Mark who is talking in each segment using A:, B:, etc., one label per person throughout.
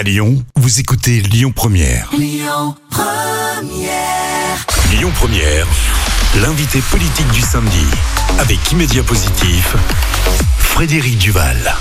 A: À Lyon, vous écoutez Lyon Première.
B: Lyon
A: Première, l'invité politique du samedi avec Immédiat Positif, Frédéric Duval.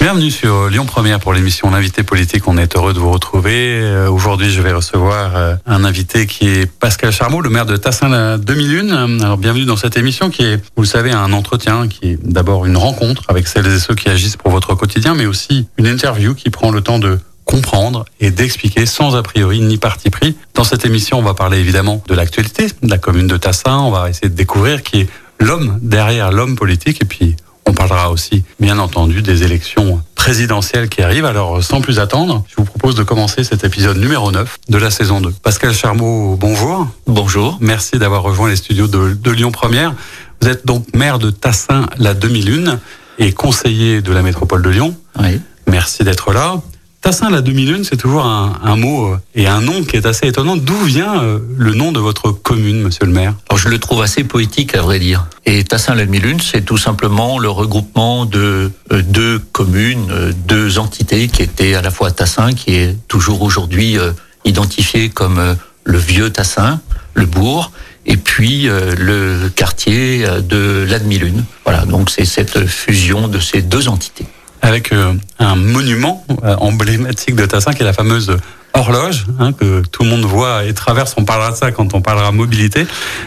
C: Bienvenue sur Lyon Première pour l'émission L'invité politique. On est heureux de vous retrouver. Euh, Aujourd'hui, je vais recevoir euh, un invité qui est Pascal Charmeau, le maire de Tassin la 2001. Alors, bienvenue dans cette émission qui est, vous le savez, un entretien qui est d'abord une rencontre avec celles et ceux qui agissent pour votre quotidien, mais aussi une interview qui prend le temps de comprendre et d'expliquer sans a priori ni parti pris. Dans cette émission, on va parler évidemment de l'actualité de la commune de Tassin. On va essayer de découvrir qui est l'homme derrière l'homme politique et puis on parlera aussi, bien entendu, des élections présidentielles qui arrivent. Alors, sans plus attendre, je vous propose de commencer cet épisode numéro 9 de la saison 2. Pascal Charmeau, bonjour.
D: Bonjour.
C: Merci d'avoir rejoint les studios de, de Lyon Première. Vous êtes donc maire de Tassin la 2001 et conseiller de la métropole de Lyon.
D: Oui.
C: Merci d'être là. Tassin la 2001, c'est toujours un, mot euh, et un nom qui est assez étonnant. D'où vient euh, le nom de votre commune, monsieur le maire?
D: Alors, je le trouve assez poétique, à vrai dire. Et Tassin la 2001, c'est tout simplement le regroupement de euh, deux communes, deux entités qui étaient à la fois Tassin, qui est toujours aujourd'hui identifié comme le vieux Tassin, le bourg, et puis le quartier de la 2001. Voilà, donc c'est cette fusion de ces deux entités.
C: Avec euh, un monument euh, emblématique de Tassin qui est la fameuse horloge hein, que tout le monde voit et traverse. On parlera de ça quand on parlera mobilité.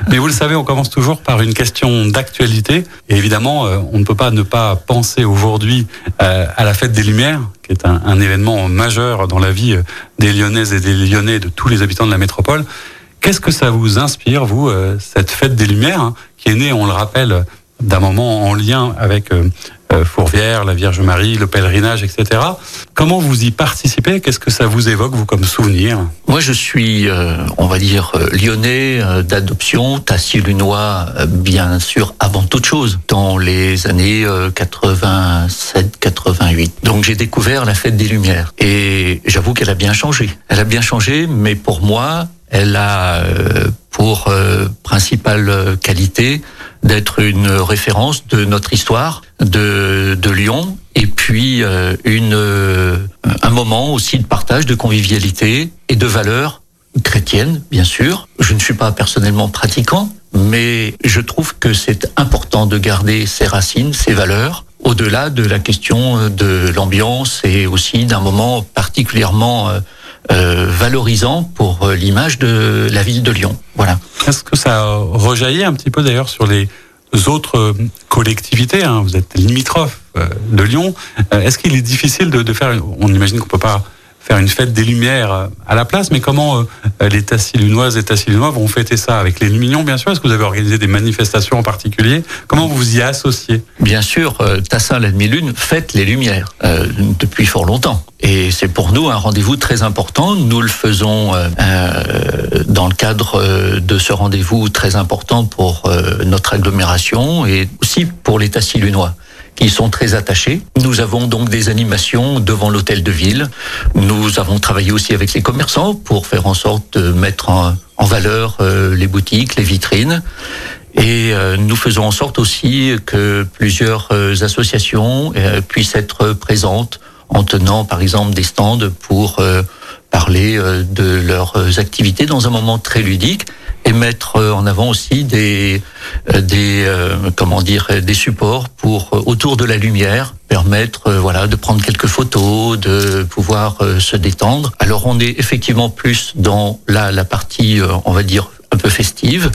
C: Mais vous le savez, on commence toujours par une question d'actualité. Et évidemment, euh, on ne peut pas ne pas penser aujourd'hui euh, à la fête des Lumières, qui est un, un événement majeur dans la vie euh, des Lyonnaises et des Lyonnais, de tous les habitants de la métropole. Qu'est-ce que ça vous inspire, vous, euh, cette fête des Lumières, hein, qui est née, on le rappelle, d'un moment en lien avec Fourvière, la Vierge Marie, le pèlerinage, etc. Comment vous y participez? Qu'est-ce que ça vous évoque, vous, comme souvenir?
D: Moi, je suis, euh, on va dire, euh, lyonnais euh, d'adoption, tassilunois, euh, bien sûr, avant toute chose, dans les années 87-88. Donc, j'ai découvert la fête des Lumières. Et j'avoue qu'elle a bien changé. Elle a bien changé, mais pour moi, elle a euh, pour euh, principale euh, qualité d'être une référence de notre histoire de, de Lyon et puis euh, une, euh, un moment aussi de partage, de convivialité et de valeurs chrétiennes, bien sûr. Je ne suis pas personnellement pratiquant, mais je trouve que c'est important de garder ses racines, ses valeurs, au-delà de la question de l'ambiance et aussi d'un moment particulièrement euh, valorisant pour euh, l'image de la ville de Lyon. Voilà.
C: Est-ce que ça rejaillit un petit peu d'ailleurs sur les autres euh, collectivités hein? Vous êtes limitrophe de Lyon. Est-ce qu'il est difficile de, de faire On imagine qu'on peut pas faire une fête des Lumières euh, à la place, mais comment euh, les Tassilunoises et Tassilunois vont fêter ça avec les Lumignons, bien sûr? Est-ce que vous avez organisé des manifestations en particulier? Comment vous vous y associez?
D: Bien sûr, euh, Tassin la demi-lune fête les Lumières euh, depuis fort longtemps. Et c'est pour nous un rendez-vous très important. Nous le faisons euh, euh, dans le cadre euh, de ce rendez-vous très important pour euh, notre agglomération et aussi pour les Tassilunois qui sont très attachés. Nous avons donc des animations devant l'hôtel de ville. Nous avons travaillé aussi avec les commerçants pour faire en sorte de mettre en, valeur euh, les boutiques, les vitrines. Et euh, nous faisons en sorte aussi que plusieurs euh, associations puissent être présentes en tenant par exemple des stands pour parler de leurs activités dans un moment très ludique et mettre euh, en avant aussi des euh, des euh, comment dire des supports pour euh, autour de la lumière permettre voilà de prendre quelques photos de pouvoir se détendre. Alors on est effectivement plus dans la la partie on va dire un peu festive.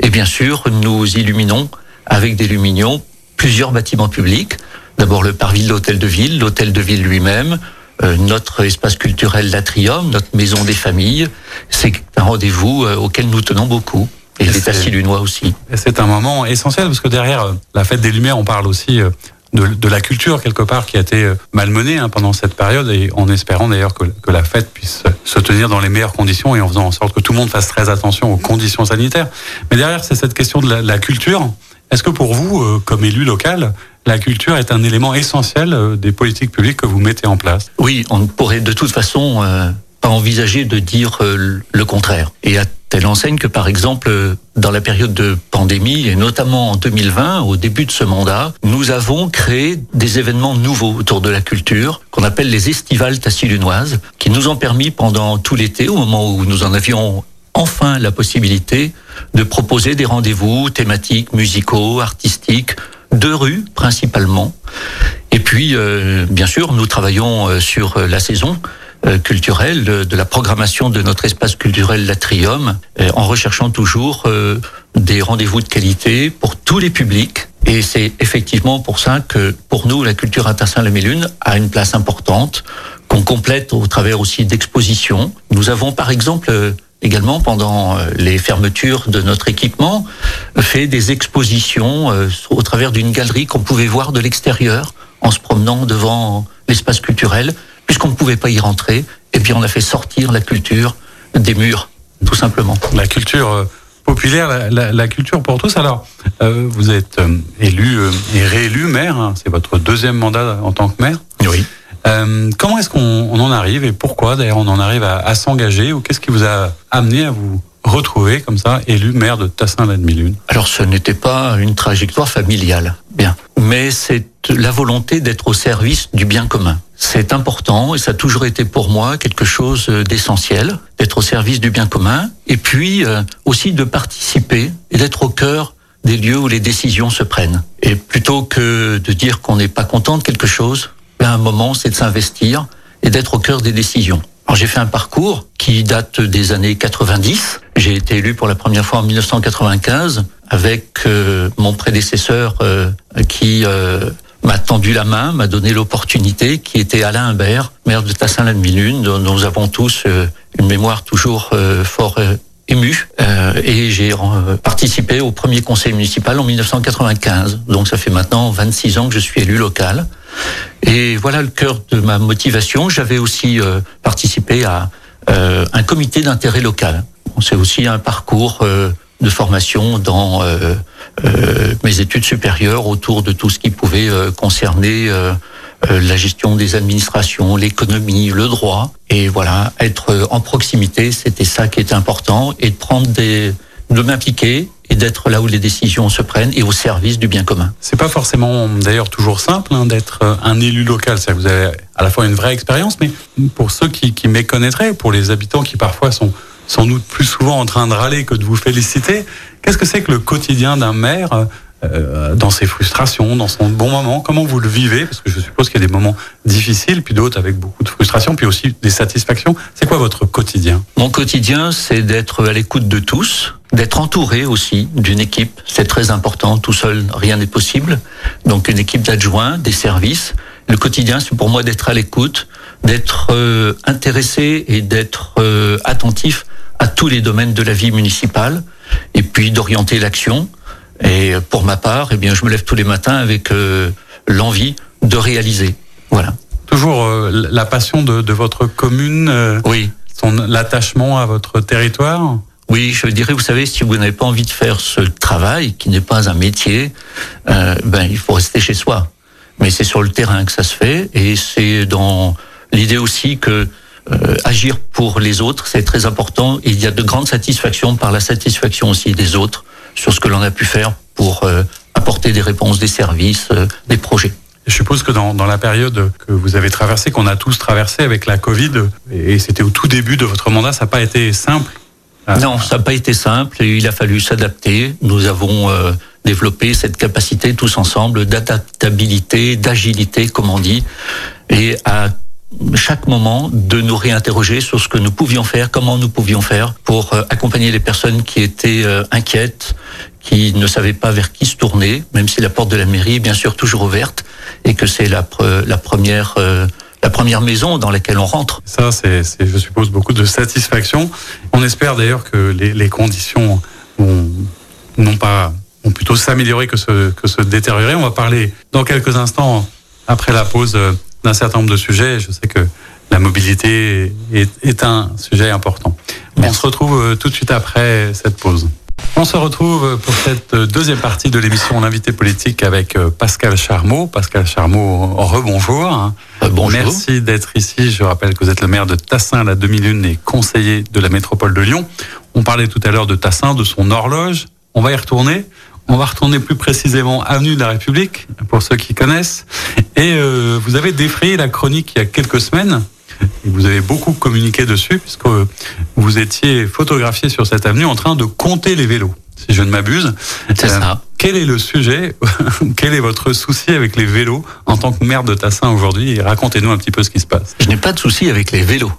D: Et bien sûr nous illuminons avec des lumignons plusieurs bâtiments publics. D'abord le parvis de l'hôtel de ville l'hôtel de ville lui-même notre espace culturel l'Atrium, notre maison des familles. C'est un rendez-vous euh, auquel nous tenons beaucoup. Et
C: Et
D: les
C: c'est-
D: Tassilunois aussi.
C: C'est un moment essentiel parce que derrière euh, la fête des Lumières, on parle aussi euh, de, de la culture quelque part qui a été euh, malmenée hein, pendant cette période et en espérant d'ailleurs que, que la fête puisse euh, se tenir dans les meilleures conditions et en faisant en sorte que tout le monde fasse très attention aux conditions sanitaires. Mais derrière, c'est cette question de la, la culture. Est-ce que pour vous, euh, comme élu local, la culture est un élément essentiel euh, des politiques publiques que vous mettez en place
D: Oui, on pourrait de toute façon euh, pas envisager de dire euh, le contraire. Et à telle enseigne que par exemple dans la période de pandémie et notamment en 2020 au début de ce mandat, nous avons créé des événements nouveaux autour de la culture qu'on appelle les estivales tassilunoises qui nous ont permis pendant tout l'été au moment où nous en avions enfin la possibilité de proposer des rendez-vous thématiques, musicaux, artistiques, de rue principalement. Et puis, euh, bien sûr, nous travaillons euh, sur la saison euh, culturelle de, la programmation de notre espace culturel L'Atrium, en recherchant toujours des rendez-vous de qualité pour tous les publics. Et c'est effectivement pour ça que, pour nous, la culture saint la lune a une place importante, qu'on complète au travers aussi d'expositions. Nous avons, par exemple, également pendant euh, les fermetures de notre équipement fait des expositions euh, au travers d'une galerie qu'on pouvait voir de l'extérieur en se promenant devant l'espace culturel puisqu'on ne pouvait pas y rentrer et puis on a fait sortir la culture des murs tout simplement.
C: La culture euh, populaire, la, culture pour tous. Alors, vous êtes élu et réélu maire, hein. c'est votre deuxième mandat en tant que maire.
D: Oui.
C: Euh, comment est-ce qu'on en arrive et pourquoi d'ailleurs on en arrive à, s'engager ou qu'est-ce qui vous a amené à vous retrouver comme ça élu maire de tassin la lune
D: Alors ce n'était pas une trajectoire familiale, bien, mais c'est la volonté d'être au service du bien commun. C'est important et ça a toujours été pour moi quelque chose d'essentiel, d'être au service du bien commun et puis euh, aussi de participer et d'être au cœur des lieux où les décisions se prennent. Et plutôt que de dire qu'on n'est pas content de quelque chose, à un moment, c'est de s'investir et d'être au cœur des décisions. Alors j'ai fait un parcours qui date des années 90. J'ai été élu pour la première fois en 1995 avec euh, mon prédécesseur euh, qui euh, m'a tendu la main, m'a donné l'opportunité, qui était Alain Imbert, maire de Tassin-la-Demi-Lune, dont nous avons tous une mémoire toujours fort ému et j'ai participé au premier conseil municipal en 1995. Donc ça fait maintenant 26 ans que je suis élu local. Et voilà le cœur de ma motivation. J'avais aussi euh, participé à euh, un comité d'intérêt local. C'est aussi un parcours euh, de formation dans mes études supérieures autour de tout ce qui pouvait concerner la gestion des administrations, l'économie, le droit. Et voilà, être en proximité, c'était ça qui était important, et de prendre des, de m'impliquer et d'être là où les décisions se prennent et au service du bien commun.
C: C'est pas forcément d'ailleurs toujours simple hein, d'être euh, un élu local. C'est-à-dire que vous avez à la fois une vraie expérience, mais pour ceux qui, qui méconnaîtraient, pour les habitants qui parfois sont sans doute plus souvent en train de râler que de vous féliciter, qu'est-ce que c'est que le quotidien d'un maire euh, dans ses frustrations, dans son bon moment? Comment vous le vivez? Parce que je suppose qu'il y a des moments difficiles, puis d'autres avec beaucoup de frustration, puis aussi des satisfactions. C'est quoi votre quotidien?
D: Mon quotidien, c'est d'être à l'écoute de tous, d'être entouré aussi d'une équipe. C'est très important. Tout seul, rien n'est possible. Donc une équipe d'adjoints, des services. Le quotidien, c'est pour moi d'être à l'écoute, d'être euh, intéressé et d'être euh, attentif à tous les domaines de la vie municipale, et puis d'orienter l'action. Et pour ma part, eh bien, je me lève tous les matins avec euh, l'envie de réaliser. Voilà.
C: Toujours euh, la passion de, de votre commune. Euh,
D: oui.
C: Son l'attachement à votre territoire?
D: Oui, je dirais, vous savez, si vous n'avez pas envie de faire ce travail, qui n'est pas un métier, ben il faut rester chez soi. Mais c'est sur le terrain que ça se fait, et c'est dans l'idée aussi que agir pour les autres, c'est très important. il y a de grandes satisfactions par la satisfaction aussi des autres sur ce que l'on a pu faire pour euh, apporter des réponses, des services, euh, des projets.
C: Je suppose que dans, dans, la période que vous avez traversée, qu'on a tous traversé avec la Covid, et c'était au tout début de votre mandat, ça n'a pas été simple
D: Non, ça n'a pas été simple. Et il a fallu s'adapter. Nous avons euh, développé cette capacité tous ensemble d'adaptabilité, d'agilité, comme on dit, et à chaque moment de nous réinterroger sur ce que nous pouvions faire, comment nous pouvions faire pour euh, accompagner les personnes qui étaient euh, inquiètes, qui ne savaient pas vers qui se tourner, même si la porte de la mairie est bien sûr toujours ouverte et que c'est la, la première euh, la première maison dans laquelle on rentre.
C: Ça, c'est, je suppose, beaucoup de satisfaction. On espère d'ailleurs que les, les conditions n'ont pas, ont plutôt s'améliorer que se, que se détériorer. On va parler dans quelques instants, après la pause, d'un certain nombre de sujets. Je sais que la mobilité est, un sujet important. On se retrouve euh, tout de suite après cette pause. On se retrouve pour cette deuxième partie de l'émission L'invité politique avec euh, Pascal Charmot. Pascal Charmot, rebonjour.
D: Euh, bonjour.
C: Merci d'être ici. Je rappelle que vous êtes le maire de Tassin, la demi-lune et conseiller de la métropole de Lyon. On parlait tout à l'heure de Tassin, de son horloge. On va y retourner. On va retourner plus précisément avenue de la République, pour ceux qui connaissent. Et euh, vous avez défrayé la chronique il y a quelques semaines. Et vous avez beaucoup communiqué dessus, puisque vous étiez photographié sur cette avenue en train de compter les vélos, si je ne m'abuse.
D: C'est ça.
C: Euh, quel est le sujet Quel est votre souci avec les vélos en tant que maire de Tassin aujourd'hui? Racontez-nous un petit peu ce qui se passe.
D: Je n'ai pas de souci avec les vélos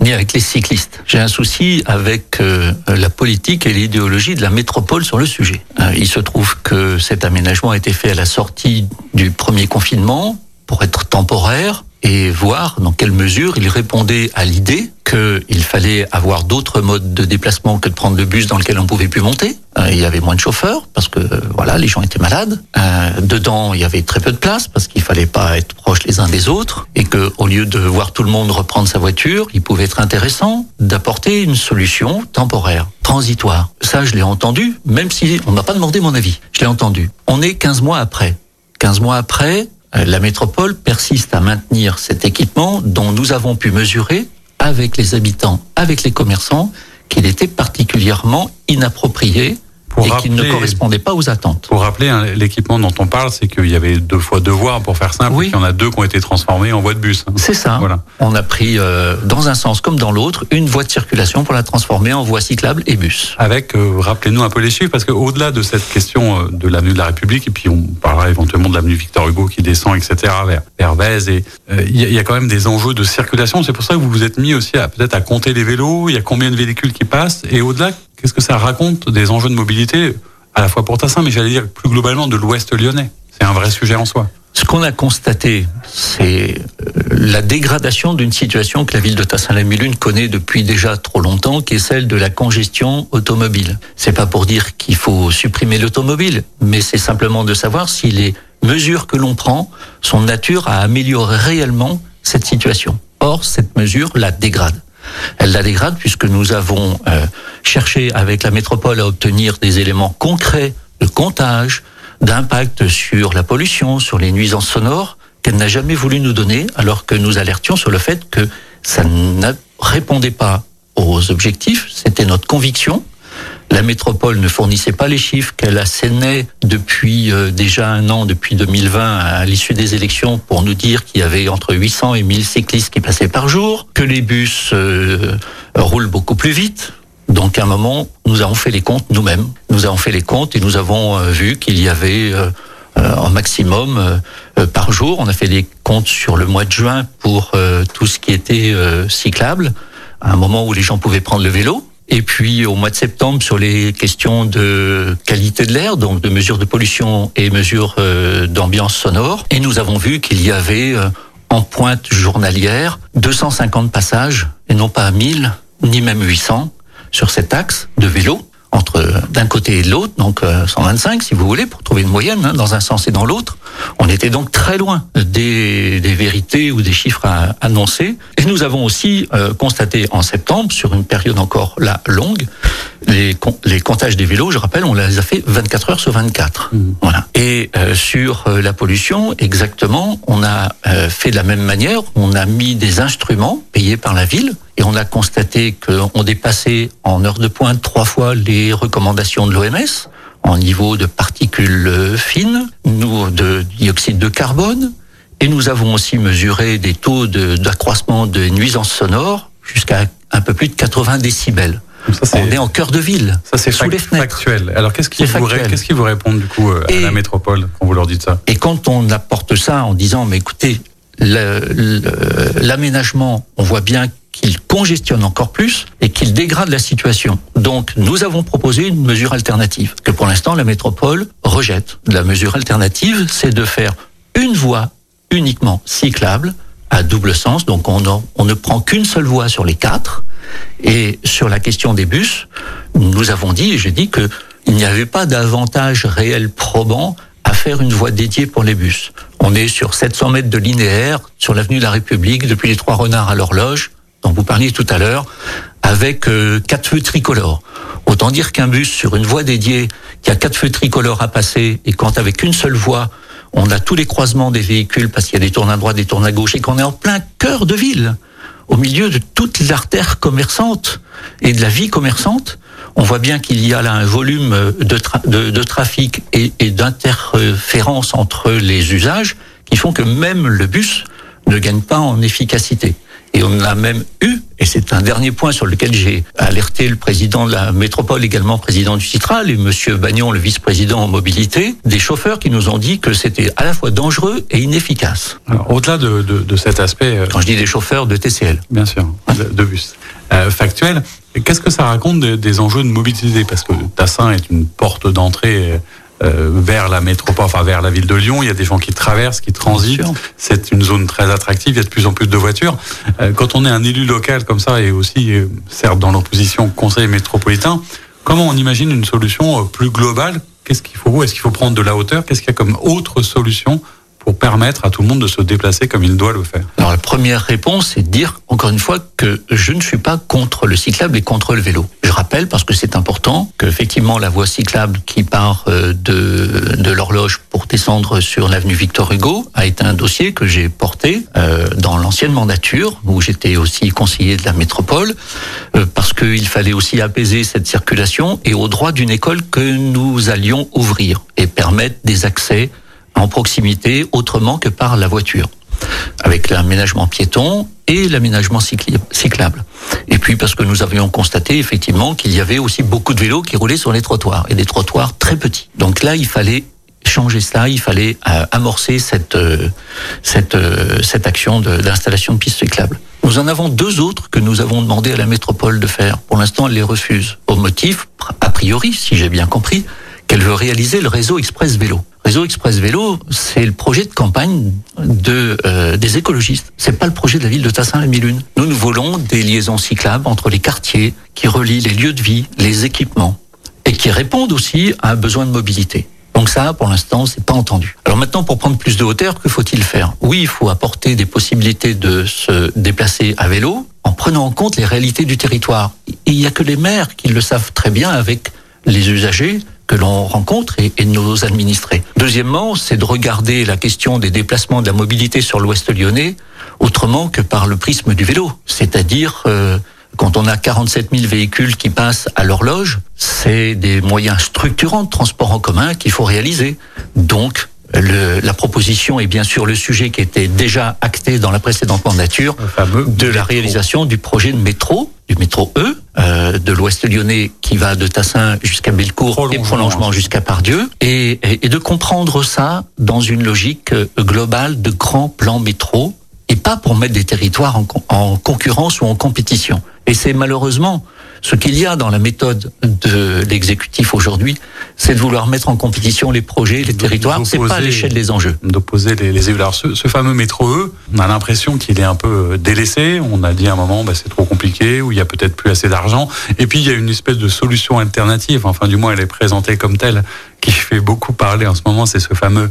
D: ni avec les cyclistes. J'ai un souci avec euh, la politique et l'idéologie de la métropole sur le sujet. Euh, il se trouve que cet aménagement a été fait à la sortie du premier confinement pour être temporaire et voir dans quelle mesure il répondait à l'idée qu'il fallait avoir d'autres modes de déplacement que de prendre le bus dans lequel on pouvait plus monter. Euh, il y avait moins de chauffeurs parce que voilà les gens étaient malades. Euh, dedans il y avait très peu de place parce qu'il fallait pas être proches les uns des autres et que au lieu de voir tout le monde reprendre sa voiture, il pouvait être intéressant d'apporter une solution temporaire, transitoire. Ça je l'ai entendu, même si on m'a pas demandé mon avis. Je l'ai entendu. On est 15 mois après. 15 mois après, la métropole persiste à maintenir cet équipement dont nous avons pu mesurer avec les habitants, avec les commerçants, qu'il était particulièrement inapproprié et qui ne correspondait pas aux attentes.
C: Pour rappeler, hein, l'équipement dont on parle, c'est qu'il y avait deux fois deux voies, pour faire simple, oui. il y en a deux qui ont été transformées en voies de bus.
D: Hein. C'est ça. Voilà. On a pris, euh, dans un sens comme dans l'autre, une voie de circulation pour la transformer en voie cyclable et bus.
C: Avec, euh, rappelez-nous un peu les chiffres, parce qu'au-delà de cette question euh, de l'avenue de la République, et puis on parlera éventuellement de l'avenue Victor Hugo qui descend, etc., vers, vers Vèze, et euh, il y, y, a quand même des enjeux de circulation. C'est pour ça que vous vous êtes mis aussi à peut-être à compter les vélos, il y a combien de véhicules qui passent, et au-delà, qu'est-ce que ça raconte des enjeux de mobilité à la fois pour Tassin, mais j'allais dire plus globalement de l'Ouest lyonnais? C'est un vrai sujet en soi.
D: Ce qu'on a constaté, c'est la dégradation d'une situation que la ville de Tassin-la-Milune connaît depuis déjà trop longtemps, qui est celle de la congestion automobile. C'est pas pour dire qu'il faut supprimer l'automobile, mais c'est simplement de savoir si les mesures que l'on prend sont de nature à améliorer réellement cette situation. Or, cette mesure la dégrade. Elle la dégrade puisque nous avons euh, cherché avec la métropole à obtenir des éléments concrets de comptage, d'impact sur la pollution, sur les nuisances sonores, qu'elle n'a jamais voulu nous donner, alors que nous alertions sur le fait que ça ne répondait pas aux objectifs, c'était notre conviction, la métropole ne fournissait pas les chiffres qu'elle assénait depuis euh, déjà un an, depuis 2020, à l'issue des élections, pour nous dire qu'il y avait entre 800 et 1000 cyclistes qui passaient par jour, que les bus euh, roulent beaucoup plus vite. Donc à un moment, nous avons fait les comptes nous-mêmes. Nous avons fait les comptes et nous avons euh, vu qu'il y avait euh, un maximum euh, par jour. On a fait les comptes sur le mois de juin pour tout ce qui était cyclable, à un moment où les gens pouvaient prendre le vélo. Et puis au mois de septembre sur les questions de qualité de l'air, donc de mesures de pollution et mesures euh, d'ambiance sonore. Et nous avons vu qu'il y avait euh, en pointe journalière 250 passages, et non pas 1000, ni même 800, sur cet axe de vélo entre d'un côté et de l'autre, donc 125 si vous voulez, pour trouver une moyenne hein, dans un sens et dans l'autre. On était donc très loin des, des vérités ou des chiffres à annoncer. Et nous avons aussi euh, constaté en septembre, sur une période encore là longue, les, les comptages des vélos, je rappelle, on les a fait 24 heures sur 24. Mmh. Voilà. Et euh, sur euh, la pollution, exactement, on a euh, fait de la même manière. On a mis des instruments payés par la ville et on a constaté qu'on dépassait en heure de pointe trois fois les recommandations de l'OMS en niveau de particules fines, nous de dioxyde de carbone, et nous avons aussi mesuré des taux d'accroissement de, de nuisances sonores jusqu'à un peu plus de 80 décibels. Ça, on est en cœur de ville,
C: ça, c'est sous les fenêtres. Factuel. Alors qu'est-ce qu'ils vous, vous répondent du coup à et, la métropole quand vous leur dites ça?
D: Et quand on apporte ça en disant mais écoutez, l'aménagement, on voit bien qu'il congestionne encore plus et qu'il dégrade la situation. Donc, nous avons proposé une mesure alternative que pour l'instant la métropole rejette. La mesure alternative, c'est de faire une voie uniquement cyclable à double sens. Donc, on, ne prend qu'une seule voie sur les quatre. Et sur la question des bus, nous avons dit, et j'ai dit que il n'y avait pas d'avantage réel probant à faire une voie dédiée pour les bus. On est sur 700 mètres de linéaire sur l'avenue de la République, depuis les Trois Renards à l'horloge, dont vous parliez tout à l'heure, avec euh, quatre feux tricolores. Autant dire qu'un bus sur une voie dédiée qui a quatre feux tricolores à passer et quand avec une seule voie, on a tous les croisements des véhicules parce qu'il y a des tours à droite, des tours à gauche et qu'on est en plein cœur de ville. au milieu de toute l'artère commerçante et de la vie commerçante. On voit bien qu'il y a là un volume de, de, trafic et, et d'interférence entre les usages qui font que même le bus ne gagne pas en efficacité. Et on a même eu, et c'est un dernier point sur lequel j'ai alerté le président de la métropole, également président du Citral, et Monsieur Bagnon, le vice-président en mobilité, des chauffeurs qui nous ont dit que c'était à la fois dangereux et inefficace.
C: Au-delà de, de, de, cet aspect...
D: Euh, Quand je dis des chauffeurs de TCL.
C: Bien sûr, de, bus. Euh, factuel, qu'est-ce que ça raconte des, des enjeux de mobilité? Parce que Tassin est une porte d'entrée euh, vers la métropole, enfin vers la ville de Lyon. Il y a des gens qui traversent, qui transitent. C'est une zone très attractive. Il y a de plus en plus de voitures. Euh, quand on est un élu local comme ça et aussi, euh, certes, dans l'opposition conseil métropolitain, comment on imagine une solution plus globale? Qu'est-ce qu'il faut? Est-ce qu'il faut prendre de la hauteur? Qu'est-ce qu'il y a comme autre solution pour permettre à tout le monde de se déplacer comme il doit le faire
D: Alors la première réponse, c'est de dire encore une fois que je ne suis pas contre le cyclable et contre le vélo. Je rappelle, parce que c'est important, qu'effectivement la voie cyclable qui part euh, de, de l'horloge pour descendre sur l'avenue Victor Hugo a été un dossier que j'ai porté euh, dans l'ancienne mandature, où j'étais aussi conseiller de la métropole, euh, parce qu'il fallait aussi apaiser cette circulation et au droit d'une école que nous allions ouvrir et permettre des accès en proximité autrement que par la voiture, avec l'aménagement piéton et l'aménagement cyclable. Et puis parce que nous avions constaté effectivement qu'il y avait aussi beaucoup de vélos qui roulaient sur les trottoirs, et des trottoirs très petits. Donc là, il fallait changer cela, il fallait euh, amorcer cette, euh, cette, euh, cette action d'installation de, pistes cyclables. Nous en avons deux autres que nous avons demandé à la métropole de faire. Pour l'instant, elle les refuse. Au motif, a priori, si j'ai bien compris, qu'elle veut réaliser le réseau express vélo. Réseau Express Vélo, c'est le projet de campagne de, euh, des écologistes. C'est pas le projet de la ville de Tassin-la-Milune. Nous, nous voulons des liaisons cyclables entre les quartiers qui relient les lieux de vie, les équipements et qui répondent aussi à un besoin de mobilité. Donc ça, pour l'instant, c'est pas entendu. Alors maintenant, pour prendre plus de hauteur, que faut-il faire? Oui, il faut apporter des possibilités de se déplacer à vélo en prenant en compte les réalités du territoire. il n'y a que les maires qui le savent très bien avec les usagers que l'on rencontre et, et, nos administrés. Deuxièmement, c'est de regarder la question des déplacements de la mobilité sur l'Ouest lyonnais autrement que par le prisme du vélo. C'est-à-dire, euh, quand on a 47 000 véhicules qui passent à l'horloge, c'est des moyens structurants de transport en commun qu'il faut réaliser. Donc, le, la proposition est bien sûr le sujet qui était déjà acté dans la précédente mandature de la réalisation du projet de métro, du métro E, euh, de l'Ouest lyonnais qui va de Tassin jusqu'à Bellecour et prolongement jusqu'à Pardieu, et, et, et, de comprendre ça dans une logique euh, globale de grand plan métro, et pas pour mettre des territoires en, en concurrence ou en compétition. Et c'est malheureusement ce qu'il y a dans la méthode de l'exécutif aujourd'hui, c'est de vouloir mettre en compétition les projets, les territoires. C'est pas à l'échelle des enjeux.
C: D'opposer les, les. Alors ce, ce, fameux métro E, on a l'impression qu'il est un peu délaissé. On a dit à un moment, bah, c'est trop compliqué, ou il y a peut-être plus assez d'argent. Et puis il y a une espèce de solution alternative. Enfin, du moins, elle est présentée comme telle, qui fait beaucoup parler en ce moment. C'est ce fameux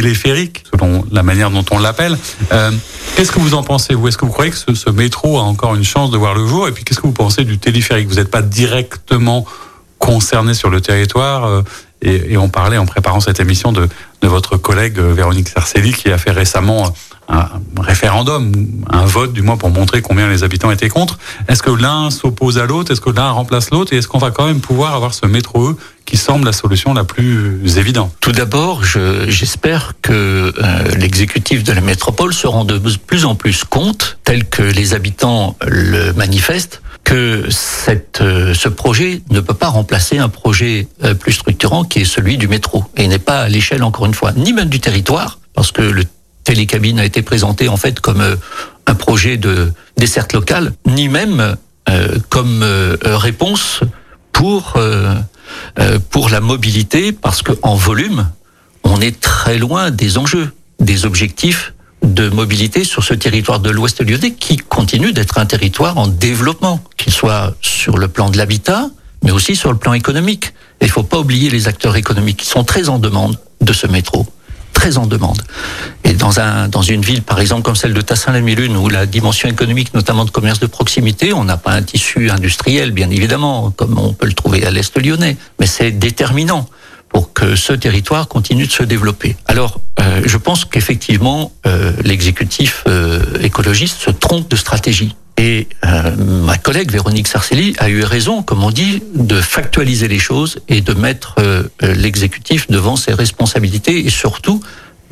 C: téléphérique, selon la manière dont on l'appelle. Euh, qu'est-ce que vous en pensez Vous? Est-ce que vous croyez que ce, ce, métro a encore une chance de voir le jour? Et puis qu'est-ce que vous pensez du téléphérique? Vous n'êtes pas directement concerné sur le territoire. Euh, et, et, on parlait en préparant cette émission de, de votre collègue euh, Véronique Sarcelli qui a fait récemment un référendum, un vote du moins pour montrer combien les habitants étaient contre. Est-ce que l'un s'oppose à l'autre? Est-ce que l'un remplace l'autre? Et est-ce qu'on va quand même pouvoir avoir ce métro qui semble la solution la plus évidente?
D: Tout d'abord, j'espère je, que euh, l'exécutif de la métropole se rend de plus en plus compte, tel que les habitants le manifestent, que cette, euh, ce projet ne peut pas remplacer un projet euh, plus structurant qui est celui du métro et n'est pas à l'échelle encore une fois ni même du territoire parce que le télécabine a été présenté en fait comme euh, un projet de desserte locale, ni même euh, comme euh, réponse pour pour la mobilité, parce que en volume, on est très loin des enjeux, des objectifs de mobilité sur ce territoire de l'Ouest lyonnais qui continue d'être un territoire en développement, qu'il soit sur le plan de l'habitat, mais aussi sur le plan économique. Il ne faut pas oublier les acteurs économiques qui sont très en demande de ce métro très en demande. Et dans, un, dans une ville, par exemple, comme celle de Tassin-la-Milune, où la dimension économique, notamment de commerce de proximité, on n'a pas un tissu industriel, bien évidemment, comme on peut le trouver à l'Est lyonnais, mais c'est déterminant pour que ce territoire continue de se développer. Alors, euh, je pense qu'effectivement, euh, l'exécutif euh, écologiste se trompe de stratégie. Et euh, ma collègue Véronique Sarcelli a eu raison, comme on dit, de factualiser les choses et de mettre euh, l'exécutif devant ses responsabilités et surtout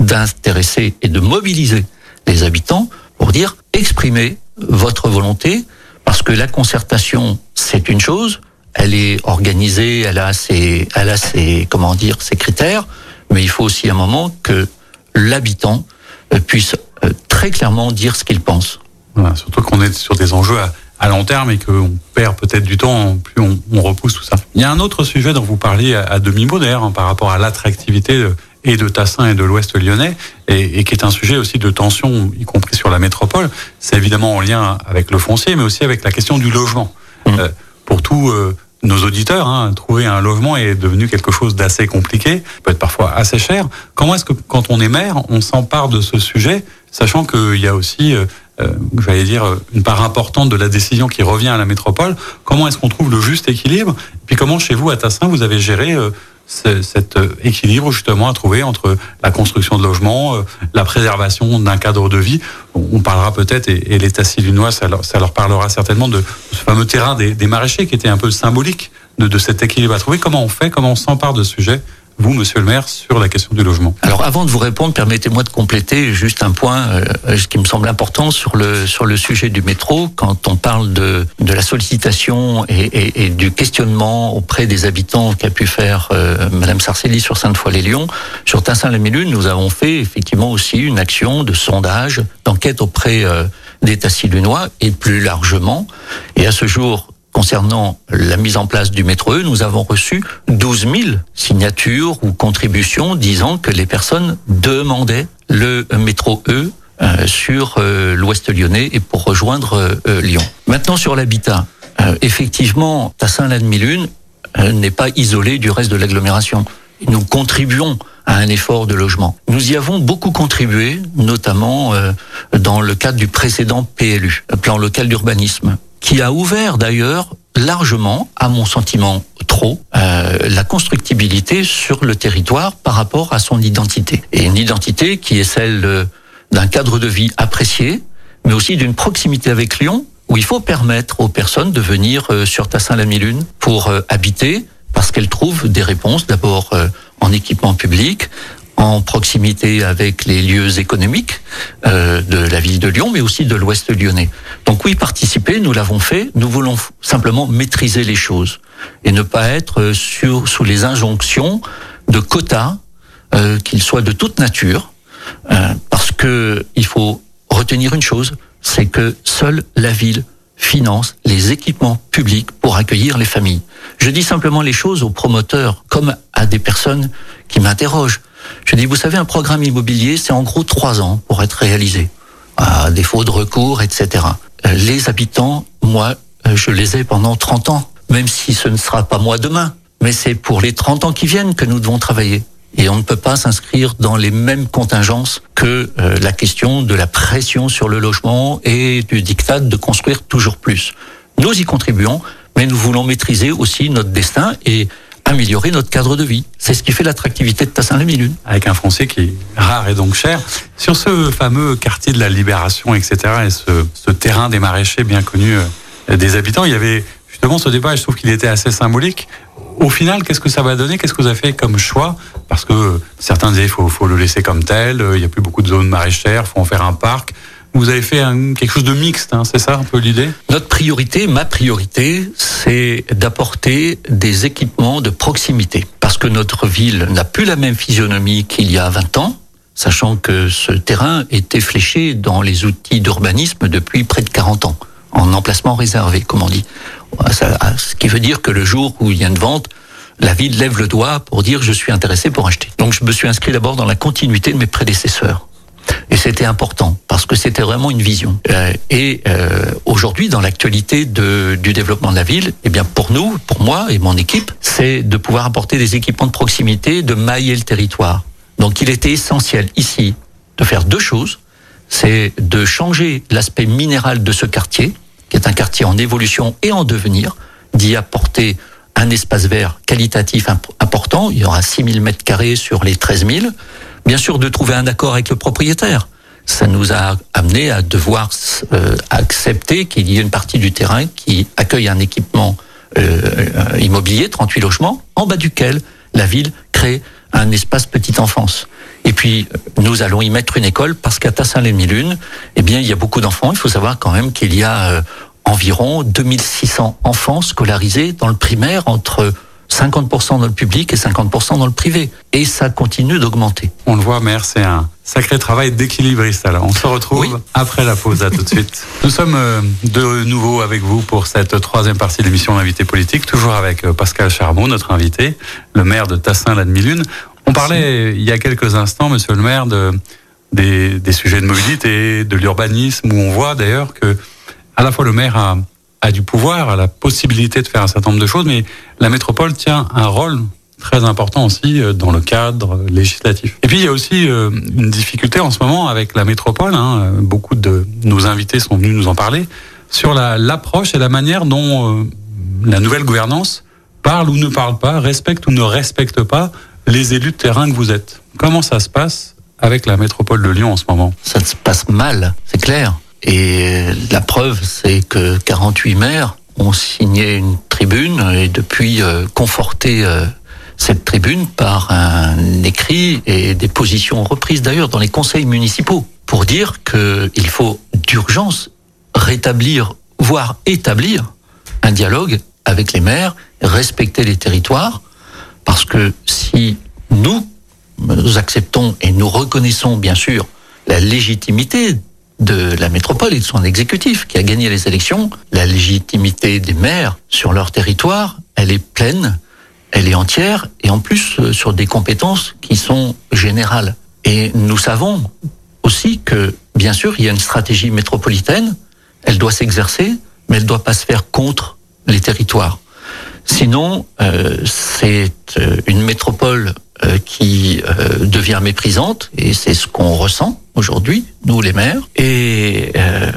D: d'intéresser et de mobiliser les habitants pour dire exprimez votre volonté parce que la concertation c'est une chose, elle est organisée, elle a ses, elle a ses, comment dire, ses critères, mais il faut aussi un moment que l'habitant euh, puisse euh, très clairement dire ce qu'il pense.
C: Voilà, surtout qu'on est sur des enjeux à, à long terme et qu'on perd peut-être du temps, plus on, on, repousse tout ça. Il y a un autre sujet dont vous parliez à, à demi-mot d'ailleurs hein, par rapport à l'attractivité et de Tassin et de l'Ouest lyonnais, et, et, qui est un sujet aussi de tension, y compris sur la métropole. C'est évidemment en lien avec le foncier, mais aussi avec la question du logement. Mmh. Euh, pour tous euh, nos auditeurs, hein, trouver un logement est devenu quelque chose d'assez compliqué, peut être parfois assez cher. Comment est-ce que quand on est maire, on s'empare de ce sujet, sachant qu'il y a aussi... Euh, euh, j'allais dire, une part importante de la décision qui revient à la métropole. Comment est-ce qu'on trouve le juste équilibre? Puis comment, chez vous, à Tassin, vous avez géré euh, cet équilibre justement à trouver entre la construction de logements, euh, la préservation d'un cadre de vie? On parlera peut-être, et, et l'État silinois, ça leur, ça leur, parlera certainement de ce fameux terrain des, des, maraîchers qui était un peu symbolique de, de cet équilibre à trouver. Comment on fait? Comment on s'empare de ce sujet? Vous, monsieur le maire, sur la question du logement
D: Alors, avant de vous répondre, permettez-moi de compléter juste un point euh, qui me semble important sur le sur le sujet du métro. Quand on parle de de la sollicitation et, et, et du questionnement auprès des habitants qu'a pu faire euh, Madame Sarcelli sur Sainte-Foy-les-Lyons, sur Tassin-la-Mélune, nous avons fait effectivement aussi une action de sondage, d'enquête auprès euh, d'État silunois et plus largement. Et à ce jour, concernant la mise en place du métro E, nous avons reçu 12 000 signatures ou contributions disant que les personnes demandaient le métro E euh, sur euh, l'ouest lyonnais et pour rejoindre euh, Lyon. Maintenant sur l'habitat, euh, effectivement, Tassin-la-Demi-Lune euh, n'est pas isolé du reste de l'agglomération. Nous contribuons à un effort de logement. Nous y avons beaucoup contribué, notamment euh, dans le cadre du précédent PLU, plan local d'urbanisme, qui a ouvert d'ailleurs largement, à mon sentiment trop, euh, la constructibilité sur le territoire par rapport à son identité. Et une identité qui est celle d'un cadre de vie apprécié, mais aussi d'une proximité avec Lyon, où il faut permettre aux personnes de venir euh, sur Tassin-la-Mille-Lune pour euh, habiter, parce qu'elles trouvent des réponses d'abord euh, en équipement public, en proximité avec les lieux économiques euh, de la ville de Lyon, mais aussi de l'Ouest lyonnais. Donc oui, participer, nous l'avons fait. Nous voulons simplement maîtriser les choses et ne pas être sur, sous les injonctions de quotas, euh, qu'ils soient de toute nature, euh, parce que il faut retenir une chose, c'est que seule la ville finance les équipements publics pour accueillir les familles. Je dis simplement les choses aux promoteurs comme à des personnes qui m'interrogent. Je dis, vous savez, un programme immobilier, c'est en gros trois ans pour être réalisé, à défaut de recours, etc. Les habitants, moi, je les ai pendant 30 ans, même si ce ne sera pas moi demain, mais c'est pour les 30 ans qui viennent que nous devons travailler. Et on ne peut pas s'inscrire dans les mêmes contingences que euh, la question de la pression sur le logement et du diktat de construire toujours plus. Nous y contribuons, mais nous voulons maîtriser aussi notre destin et améliorer notre cadre de vie. C'est ce qui fait l'attractivité de Tassin-les-Mille-Lunes.
C: Avec un foncier qui est rare et donc cher. Sur ce fameux quartier de la Libération, etc., et ce, ce terrain des maraîchers bien connu euh, des habitants, il y avait justement ce débat, je trouve qu'il était assez symbolique. Au final, qu'est-ce que ça va donner? Qu'est-ce que vous avez fait comme choix? Parce que certains disaient qu'il faut, faut, le laisser comme tel, il n'y a plus beaucoup de zones maraîchères, il faut en faire un parc. Vous avez fait quelque chose de mixte, hein, c'est ça un peu l'idée?
D: Notre priorité, ma priorité, c'est d'apporter des équipements de proximité. Parce que notre ville n'a plus la même physionomie qu'il y a 20 ans, sachant que ce terrain était fléché dans les outils d'urbanisme depuis près de 40 ans, en emplacement réservé, comme on dit. Ça, ce qui veut dire que le jour où il y a une vente, la ville lève le doigt pour dire je suis intéressé pour acheter. Donc je me suis inscrit d'abord dans la continuité de mes prédécesseurs. Et c'était important parce que c'était vraiment une vision. Euh, et euh, aujourd'hui, dans l'actualité du développement de la ville, eh bien pour nous, pour moi et mon équipe, c'est de pouvoir apporter des équipements de proximité, de mailler le territoire. Donc il était essentiel ici de faire deux choses. C'est de changer l'aspect minéral de ce quartier, qui est un quartier en évolution et en devenir, d'y apporter un espace vert qualitatif important. Il y aura 6000 mètres carrés sur les 13 000. Bien sûr, de trouver un accord avec le propriétaire. Ça nous a amené à devoir euh, accepter qu'il y ait une partie du terrain qui accueille un équipement euh, immobilier, 38 logements, en bas duquel la ville crée un espace petite enfance. Et puis, nous allons y mettre une école parce qu'à Tassin-les-Mille-Lune, eh bien, il y a beaucoup d'enfants. Il faut savoir quand même qu'il y a euh, environ 2600 enfants scolarisés dans le primaire entre 50% dans le public et 50% dans le privé. Et ça continue d'augmenter.
C: On le voit, maire, c'est un sacré travail d'équilibriste. Alors, on se retrouve après la pause. À tout de suite. Nous sommes euh, de nouveau avec vous pour cette troisième partie de l'émission L'invité politique, toujours avec euh, Pascal Charbon, notre invité, le maire de Tassin-la-Demi-Lune. On parlait il y a quelques instants, monsieur le maire, de, des, des sujets de mobilité, de l'urbanisme, où on voit d'ailleurs que à la fois le maire a a du pouvoir, a la possibilité de faire un certain nombre de choses, mais la métropole tient un rôle très important aussi euh, dans le cadre législatif. Et puis il y a aussi euh, une difficulté en ce moment avec la métropole. Hein, beaucoup de nos invités sont venus nous en parler sur l'approche et la manière dont euh, la nouvelle gouvernance parle ou ne parle pas, respecte ou ne respecte pas les élus de terrain que vous êtes. Comment ça se passe avec la métropole de Lyon en ce moment?
D: Ça se passe mal, c'est clair. Et la preuve, c'est que 48 maires ont signé une tribune et depuis euh, conforté euh, cette tribune par un écrit et des positions reprises d'ailleurs dans les conseils municipaux pour dire qu'il faut d'urgence rétablir, voire établir un dialogue avec les maires, respecter les territoires, parce que si nous, nous acceptons et nous reconnaissons bien sûr la légitimité de la métropole et de son exécutif qui a gagné les élections, la légitimité des maires sur leur territoire, elle est pleine, elle est entière et en plus euh, sur des compétences qui sont générales. Et nous savons aussi que, bien sûr, il y a une stratégie métropolitaine, elle doit s'exercer, mais elle ne doit pas se faire contre les territoires. Sinon, euh, c'est euh, une métropole euh, qui euh, devient méprisante, et c'est ce qu'on ressent aujourd'hui, nous les maires. Et euh,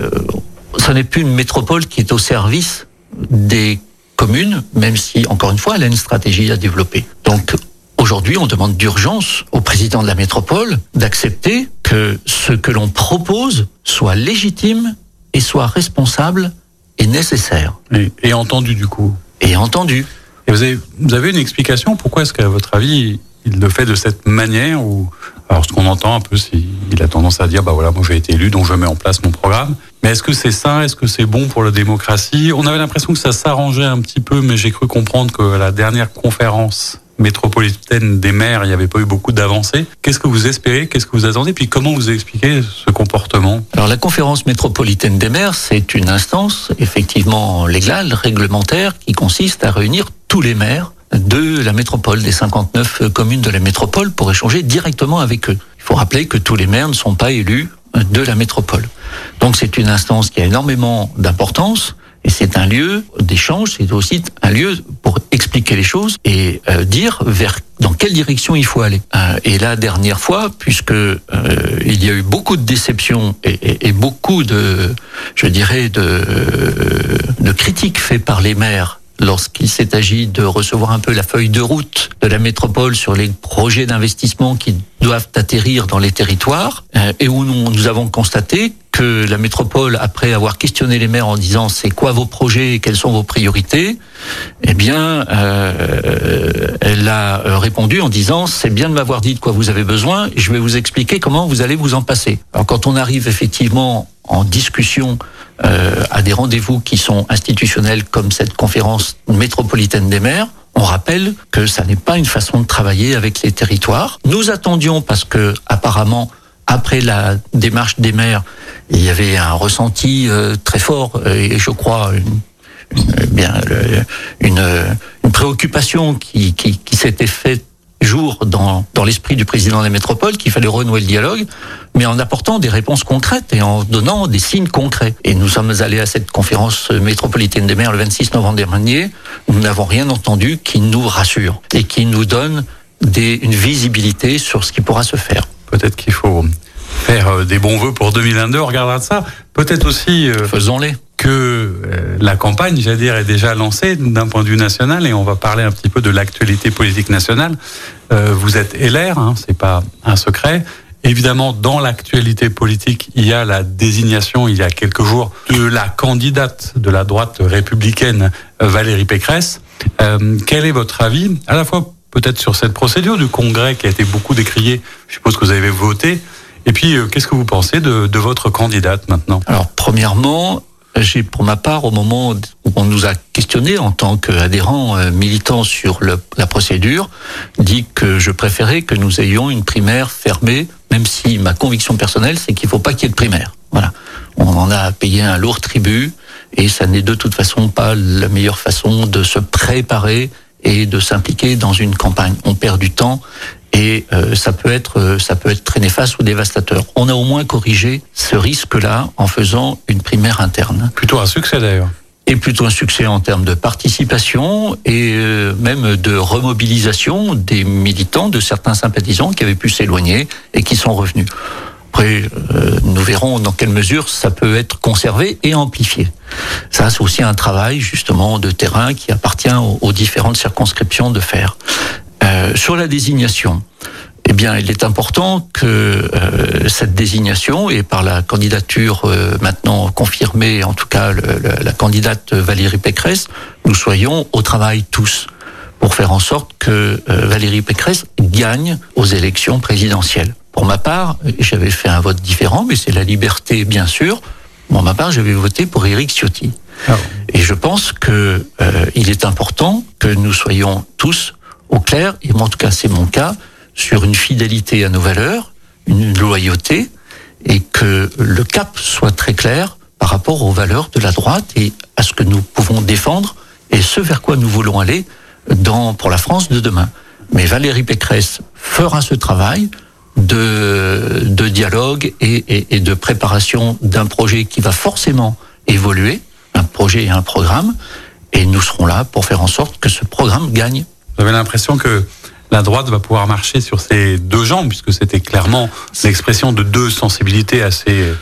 D: ce n'est plus une métropole qui est au service des communes, même si, encore une fois, elle a une stratégie à développer. Donc, aujourd'hui, on demande d'urgence au président de la métropole d'accepter que ce que l'on propose soit légitime et soit responsable et nécessaire.
C: Et, et entendu, du coup.
D: Et entendu.
C: Et vous avez, vous avez une explication Pourquoi est-ce qu'à votre avis, il le fait de cette manière ou alors ce qu'on entend un peu, c'est il a tendance à dire bah voilà moi j'ai été élu donc je mets en place mon programme. Mais est-ce que c'est ça Est-ce que c'est bon pour la démocratie? On avait l'impression que ça s'arrangeait un petit peu, mais j'ai cru comprendre que la dernière conférence métropolitaine des maires, il n'y avait pas eu beaucoup d'avancées. Qu'est-ce que vous espérez? Qu'est-ce que vous attendez? Puis comment vous expliquez ce comportement?
D: Alors la conférence métropolitaine des maires, c'est une instance effectivement légale, réglementaire, qui consiste à réunir tous les maires de la métropole, des 59 communes de la métropole, pour échanger directement avec eux. Il faut rappeler que tous les maires ne sont pas élus de la métropole. Donc c'est une instance qui a énormément d'importance. Et c'est un lieu d'échange, c'est aussi un lieu pour expliquer les choses et euh, dire vers dans quelle direction il faut aller. Euh, et la dernière fois, puisque euh, il y a eu beaucoup de déceptions et beaucoup de, je dirais, de, de critiques faites par les maires lorsqu'il s'est agi de recevoir un peu la feuille de route de la métropole sur les projets d'investissement qui doivent atterrir dans les territoires, euh, et où nous, avons constaté que la métropole, après avoir questionné les maires en disant c'est quoi vos projets et quelles sont vos priorités, eh bien, euh, elle a répondu en disant c'est bien de m'avoir dit de quoi vous avez besoin, je vais vous expliquer comment vous allez vous en passer. Alors quand on arrive effectivement en discussion euh, à des rendez-vous qui sont institutionnels comme cette conférence métropolitaine des maires, on rappelle que ça n'est pas une façon de travailler avec les territoires. Nous attendions parce que apparemment après la démarche des maires, il y avait un ressenti euh, très fort et je crois une, une bien une, une, préoccupation qui, qui, qui s'était faite jour dans, dans l'esprit du président des métropoles qu'il fallait renouer le dialogue, mais en apportant des réponses concrètes et en donnant des signes concrets. Et nous sommes allés à cette conférence métropolitaine des maires le 26 novembre dernier. Nous n'avons rien entendu qui nous rassure et qui nous donne des, une visibilité sur ce qui pourra se faire.
C: Peut-être qu'il faut faire des bons vœux pour 2022. On regardera de ça. Peut-être aussi.
D: Euh, Faisons-les.
C: Que euh, la campagne, j'allais dire, est déjà lancée d'un point de vue national et on va parler un petit peu de l'actualité politique nationale. Euh, vous êtes LR, hein, c'est pas un secret. Évidemment, dans l'actualité politique, il y a la désignation, il y a quelques jours, de la candidate de la droite républicaine, Valérie Pécresse. Euh, quel est votre avis, à la fois peut-être sur cette procédure du Congrès qui a été beaucoup décriée, je suppose que vous avez voté, et puis euh, qu'est-ce que vous pensez de votre candidate maintenant?
D: Alors, premièrement, j'ai pour ma part, au moment où on nous a questionné en tant qu'adhérents euh, militants sur la procédure, dit que je préférais que nous ayons une primaire fermée, même si ma conviction personnelle, c'est qu'il ne faut pas qu'il y ait de primaire. Voilà. On en a payé un lourd tribut et ça n'est de toute façon pas la meilleure façon de se préparer et de s'impliquer dans une campagne. On perd du temps et euh, ça peut être euh, ça peut être très néfaste ou dévastateur. On a au moins corrigé ce risque-là en faisant une primaire interne.
C: Plutôt un succès d'ailleurs.
D: Et plutôt un succès en termes de participation et euh, même de remobilisation des militants, de certains sympathisants qui avaient pu s'éloigner et qui sont revenus. Après, euh, nous verrons dans quelle mesure ça peut être conservé et amplifié. Ça, c'est aussi un travail justement de terrain qui appartient aux, aux différentes circonscriptions de faire. Euh, sur la désignation, eh bien, il est important que euh, cette désignation, et par la candidature euh, maintenant confirmée, en tout cas le, le, la candidate Valérie Pécresse, nous soyons au travail tous pour faire en sorte que euh, Valérie Pécresse gagne aux élections présidentielles. Pour ma part, j'avais fait un vote différent, mais c'est la liberté, bien sûr. Pour ma part, j'avais voté pour Éric Ciotti.
C: Ah.
D: Et je pense que il est important que nous soyons tous au clair, et moi, en tout cas c'est mon cas, sur une fidélité à nos valeurs, une loyauté, et que le cap soit très clair par rapport aux valeurs de la droite et à ce que nous pouvons défendre et ce vers quoi nous voulons aller dans, pour la France de demain. Mais Valérie Pécresse fera ce travail de, de dialogue et, et, et de préparation d'un projet qui va forcément évoluer, un projet et un programme, et nous serons là pour faire en sorte que ce programme gagne.
C: Vous avez l'impression que la droite va pouvoir marcher sur ses deux jambes, puisque c'était clairement l'expression de deux sensibilités assez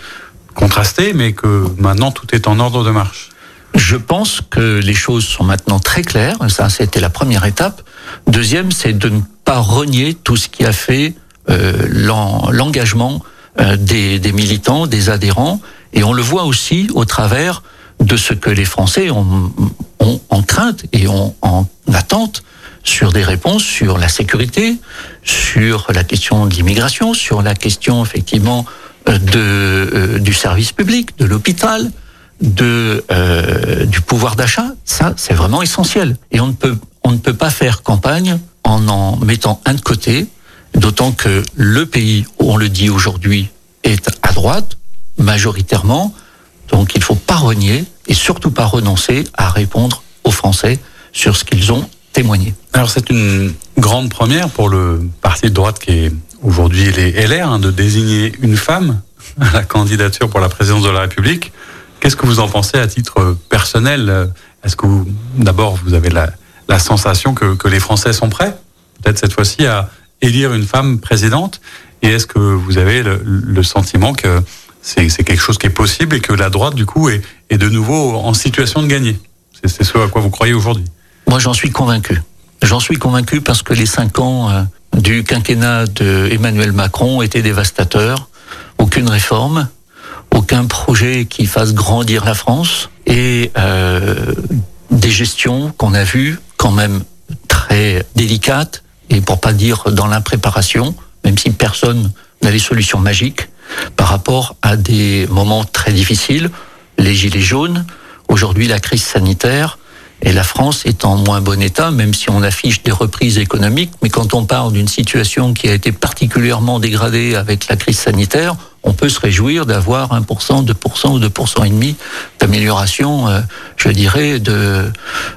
C: contrastées, mais que maintenant tout est en ordre de marche.
D: Je pense que les choses sont maintenant très claires. Ça, c'était la première étape. Deuxième, c'est de ne pas renier tout ce qui a fait euh, l'engagement euh, des, militants, des adhérents. Et on le voit aussi au travers de ce que les Français ont, en crainte et en attente sur des réponses sur la sécurité, sur la question de l'immigration, sur la question effectivement de, euh, du service public, de l'hôpital, de euh, du pouvoir d'achat. Ça, c'est vraiment essentiel. Et on ne peut on ne peut pas faire campagne en en mettant un de côté, d'autant que le pays, on le dit aujourd'hui, est à droite majoritairement. Donc il faut pas renier et surtout pas renoncer à répondre aux Français sur ce qu'ils ont
C: Alors c'est une grande première pour le parti de droite qui est aujourd'hui les LR hein, de désigner une femme à la candidature pour la présidence de la République. Qu'est-ce que vous en pensez à titre personnel? Est-ce que d'abord, vous avez la, la sensation que, que, les Français sont prêts, peut-être cette fois-ci, à élire une femme présidente? Et est-ce que vous avez le, le sentiment que c'est quelque chose qui est possible et que la droite, du coup, est, est de nouveau en situation de gagner? C'est ce à quoi vous croyez aujourd'hui
D: moi, j'en suis convaincu. J'en suis convaincu parce que les cinq ans euh, du quinquennat de Emmanuel Macron étaient dévastateurs. Aucune réforme, aucun projet qui fasse grandir la France et euh, des gestions qu'on a vues quand même très délicates et pour pas dire dans l'impréparation, même si personne n'a les solutions magiques par rapport à des moments très difficiles, les gilets jaunes, aujourd'hui la crise sanitaire, et la France est en moins bon état, même si on affiche des reprises économiques. Mais quand on parle d'une situation qui a été particulièrement dégradée avec la crise sanitaire, on peut se réjouir d'avoir 1%, 2% ou 2% et demi d'amélioration, euh, je dirais, de,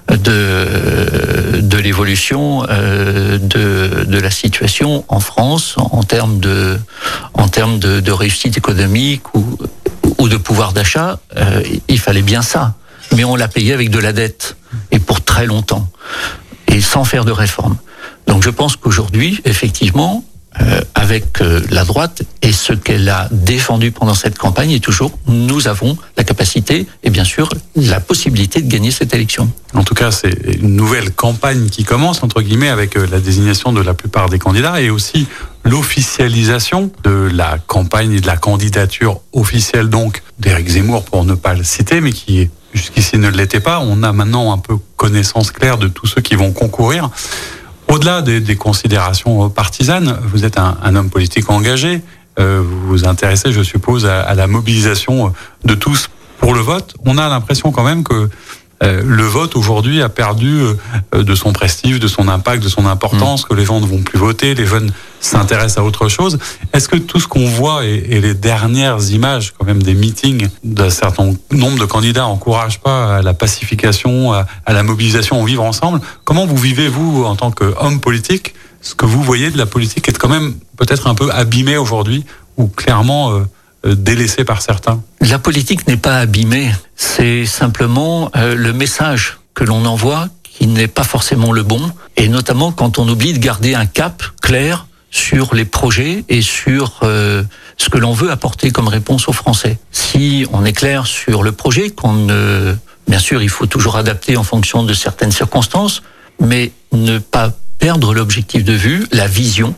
D: de, de l'évolution euh, de, de la situation en France en termes de, en termes de, de réussite économique ou, ou de pouvoir d'achat. Euh, il fallait bien ça. Mais on l'a payé avec de la dette et pour très longtemps, et sans faire de réforme. Donc je pense qu'aujourd'hui, effectivement, euh, avec euh, la droite et ce qu'elle a défendu pendant cette campagne est toujours nous avons la capacité et bien sûr la possibilité de gagner cette élection.
C: En tout cas, c'est une nouvelle campagne qui commence entre guillemets avec euh, la désignation de la plupart des candidats et aussi l'officialisation de la campagne et de la candidature officielle donc d'Éric Zemmour pour ne pas le citer mais qui jusqu'ici ne l'était pas. On a maintenant un peu connaissance claire de tous ceux qui vont concourir. Au-delà des, des, considérations partisanes, vous êtes un, un homme politique engagé. Euh, vous vous intéressez, je suppose, à, à, la mobilisation de tous pour le vote. On a l'impression quand même que le vote aujourd'hui a perdu euh, de son prestige, de son impact, de son importance, mmh. que les gens ne vont plus voter, les jeunes s'intéressent à autre chose. Est-ce que tout ce qu'on voit et, et, les dernières images, quand même, des meetings d'un certain nombre de candidats encouragent pas à la pacification, à, à la mobilisation, au vivre ensemble Comment vous vivez, vous, en tant qu'homme politique, ce que vous voyez de la politique est quand même peut-être un peu abîmé aujourd'hui, ou clairement euh, délaissé par certains
D: La politique n'est pas abîmée, c'est simplement euh, le message que l'on envoie qui n'est pas forcément le bon, et notamment quand on oublie de garder un cap clair sur les projets et sur euh, ce que l'on veut apporter comme réponse aux Français. Si on est clair sur le projet, qu'on ne, bien sûr, il faut toujours adapter en fonction de certaines circonstances, mais ne pas perdre l'objectif de vue, la vision,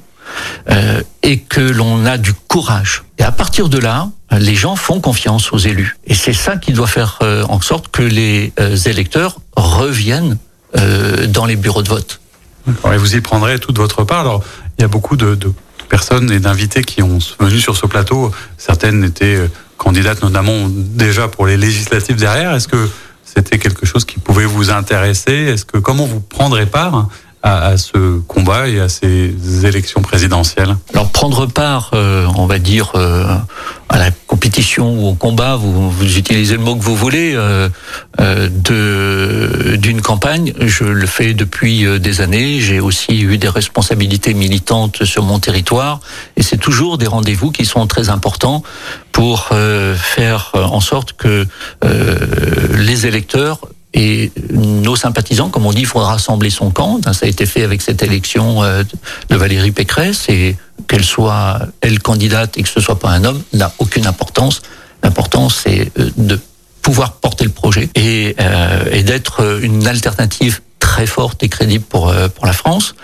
D: euh, et que l'on a du courage. Et à partir de là, les gens font confiance aux élus. Et c'est ça qui doit faire euh, en sorte que les euh, électeurs reviennent euh, dans les bureaux de vote.
C: Et vous y prendrez toute votre part. Alors, il y a beaucoup de, personnes et d'invités qui ont venu sur ce plateau. Certaines étaient candidates, notamment déjà pour les législatives derrière. Est-ce que c'était quelque chose qui pouvait vous intéresser? Est-ce que comment vous prendrez part à, à, ce combat et à ces élections présidentielles.
D: Alors prendre part, euh, on va dire, euh, à la compétition ou au combat, vous, vous utilisez le mot que vous voulez, euh, de d'une campagne, je le fais depuis des années. J'ai aussi eu des responsabilités militantes sur mon territoire, et c'est toujours des rendez-vous qui sont très importants pour faire en sorte que les électeurs et nos sympathisants, comme on dit, il faudra rassembler son camp. Ça a été fait avec cette élection euh, de Valérie Pécresse et qu'elle soit elle candidate et que ce soit pas un homme n'a aucune importance. L'important c'est euh, de pouvoir porter le projet et, euh, et d'être une alternative très forte et crédible pour pour la France.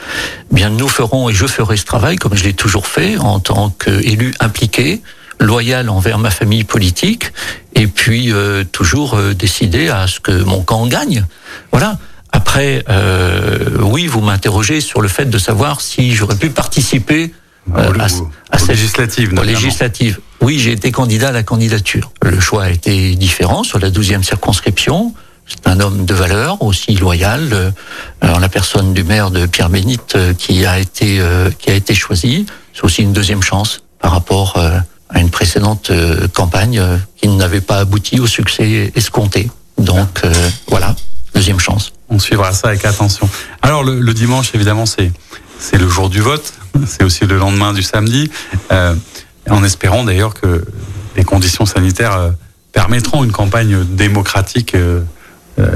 D: Bien, nous ferons et je ferai ce travail comme je l'ai toujours fait en tant qu'élu impliqué loyal envers ma famille politique et puis euh, toujours euh, décider à ce que mon camp gagne. Voilà. Après, euh, oui, vous m'interrogez sur le fait de savoir si j'aurais pu participer
C: euh, à, à cette législative.
D: législative. Oui, j'ai été candidat à la candidature. Le choix a été différent sur la 12e circonscription. C'est un homme de valeur, aussi loyal, euh, en la personne du maire de Pierre Bénite euh, qui a été qui a été choisi. C'est aussi une deuxième chance par rapport à une précédente euh, campagne euh, qui n'avait pas abouti au succès escompté. Donc euh, voilà, deuxième chance.
C: On suivra ça avec attention. Alors le, le dimanche, évidemment, c'est c'est le jour du vote. C'est aussi le lendemain du samedi, euh, en espérant d'ailleurs que les conditions sanitaires permettront une campagne démocratique euh,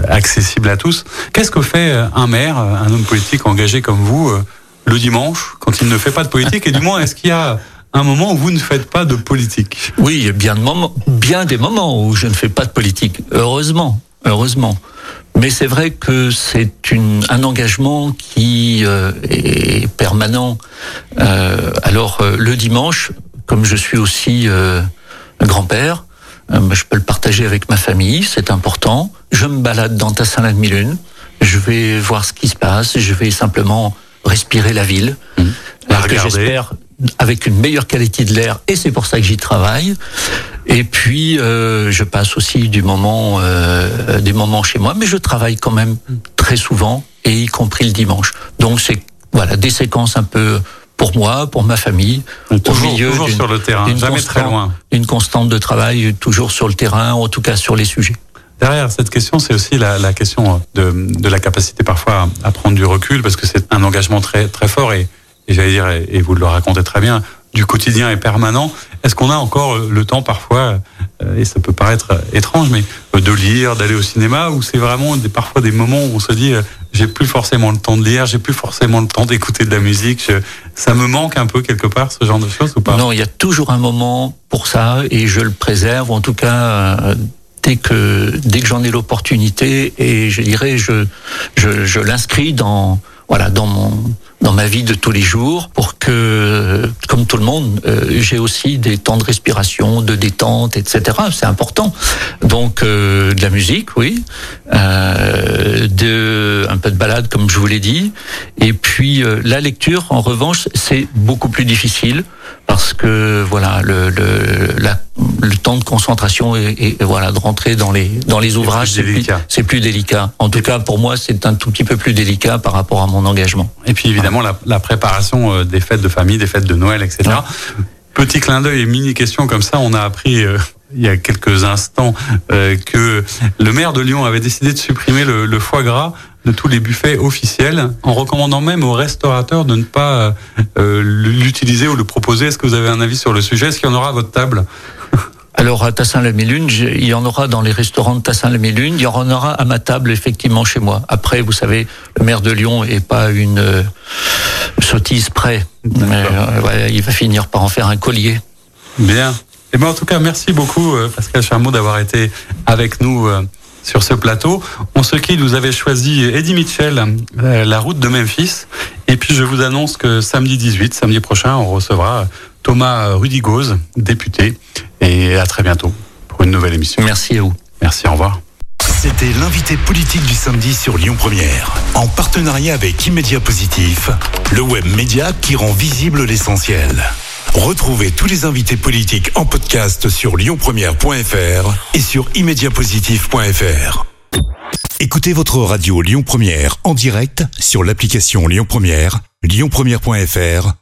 C: accessible à tous. Qu'est-ce que fait un maire, un homme politique engagé comme vous, le dimanche, quand il ne fait pas de politique? Et du moins, est-ce qu'il y a un moment où vous ne faites pas de politique.
D: Oui, il y a bien, de moments, bien des moments où je ne fais pas de politique. Heureusement, heureusement. Mais c'est vrai que c'est un engagement qui euh, est permanent. Euh, alors euh, le dimanche, comme je suis aussi euh, grand-père, euh, je peux le partager avec ma famille, c'est important. Je me balade dans Tassin-la-Demi-Lune, je vais voir ce qui se passe, je vais simplement respirer la ville.
C: Mmh.
D: La que j'espère avec une meilleure qualité de l'air et c'est pour ça que j'y travaille. Et puis euh, je passe aussi du moment euh, des moments chez moi, mais je travaille quand même très souvent et y compris le dimanche. Donc c'est voilà des séquences un peu pour moi, pour ma famille,
C: toujours, au milieu toujours sur le terrain, jamais très loin.
D: Une constante de travail toujours sur le terrain, en tout cas sur les sujets.
C: Derrière cette question, c'est aussi la, la question de, de, la capacité parfois à prendre du recul, parce que c'est un engagement très très fort et et j'allais dire, et vous le racontez très bien, du quotidien et permanent. Est-ce qu'on a encore le temps parfois, euh, et ça peut paraître étrange, mais de lire, d'aller au cinéma, ou c'est vraiment des, parfois des moments où on se dit, euh, j'ai plus forcément le temps de lire, j'ai plus forcément le temps d'écouter de la musique. ça me manque un peu quelque part ce genre de choses ou pas?
D: Non, il y a toujours un moment pour ça et je le préserve. En tout cas. Euh, dès que dès que j'en ai l'opportunité et je dirais je je, je l'inscris dans voilà dans mon dans ma vie de tous les jours pour que, comme tout le monde, euh, j'ai aussi des temps de respiration, de détente, etc. C'est important. Donc euh, de la musique, oui, euh, de un peu de balade, comme je vous l'ai dit, et puis euh, la lecture, en revanche, c'est beaucoup plus difficile parce que voilà le le, la, le temps de concentration et, et, voilà de rentrer dans les dans les ouvrages c'est plus, plus, plus, délicat. En tout cas pour moi c'est un tout petit peu plus délicat par rapport à mon engagement.
C: Et puis évidemment la, préparation euh, des fêtes de famille, des fêtes de Noël, etc. Petit clin d'œil et mini question comme ça, on a appris euh, il y a quelques instants euh, que le maire de Lyon avait décidé de supprimer le, foie gras de tous les buffets officiels, en recommandant même aux restaurateurs de ne pas l'utiliser ou le proposer. Est-ce que vous avez un avis sur le sujet? Est-ce qu'il y en aura à votre table?
D: alors à Tassin-la-Mélune, il y en aura dans les restaurants de Tassin-la-Mélune, il y en aura à ma table effectivement chez moi. Après, vous savez, le maire de Lyon est pas une euh, sottise près, mais euh, il va finir par en faire un collier.
C: Bien. Et eh ben en tout cas, merci beaucoup euh, Pascal Charmot d'avoir été avec nous sur ce plateau. On se quitte, vous avez choisi Eddie Mitchell, La route de Memphis. Et puis je vous annonce que samedi 18, samedi prochain, on recevra Thomas Rudigoz, député. Et à très bientôt pour une nouvelle émission.
D: Merci à vous.
C: Merci, au revoir.
A: C'était l'invité politique du samedi sur Lyon Première, en partenariat avec Immédia Positif, le web média qui rend visible l'essentiel. Retrouvez tous les invités politiques en podcast sur lyonpremière.fr et sur immédiapositif.fr. Écoutez votre radio Lyon Première en direct sur l'application Lyon Première, lyonpremière.fr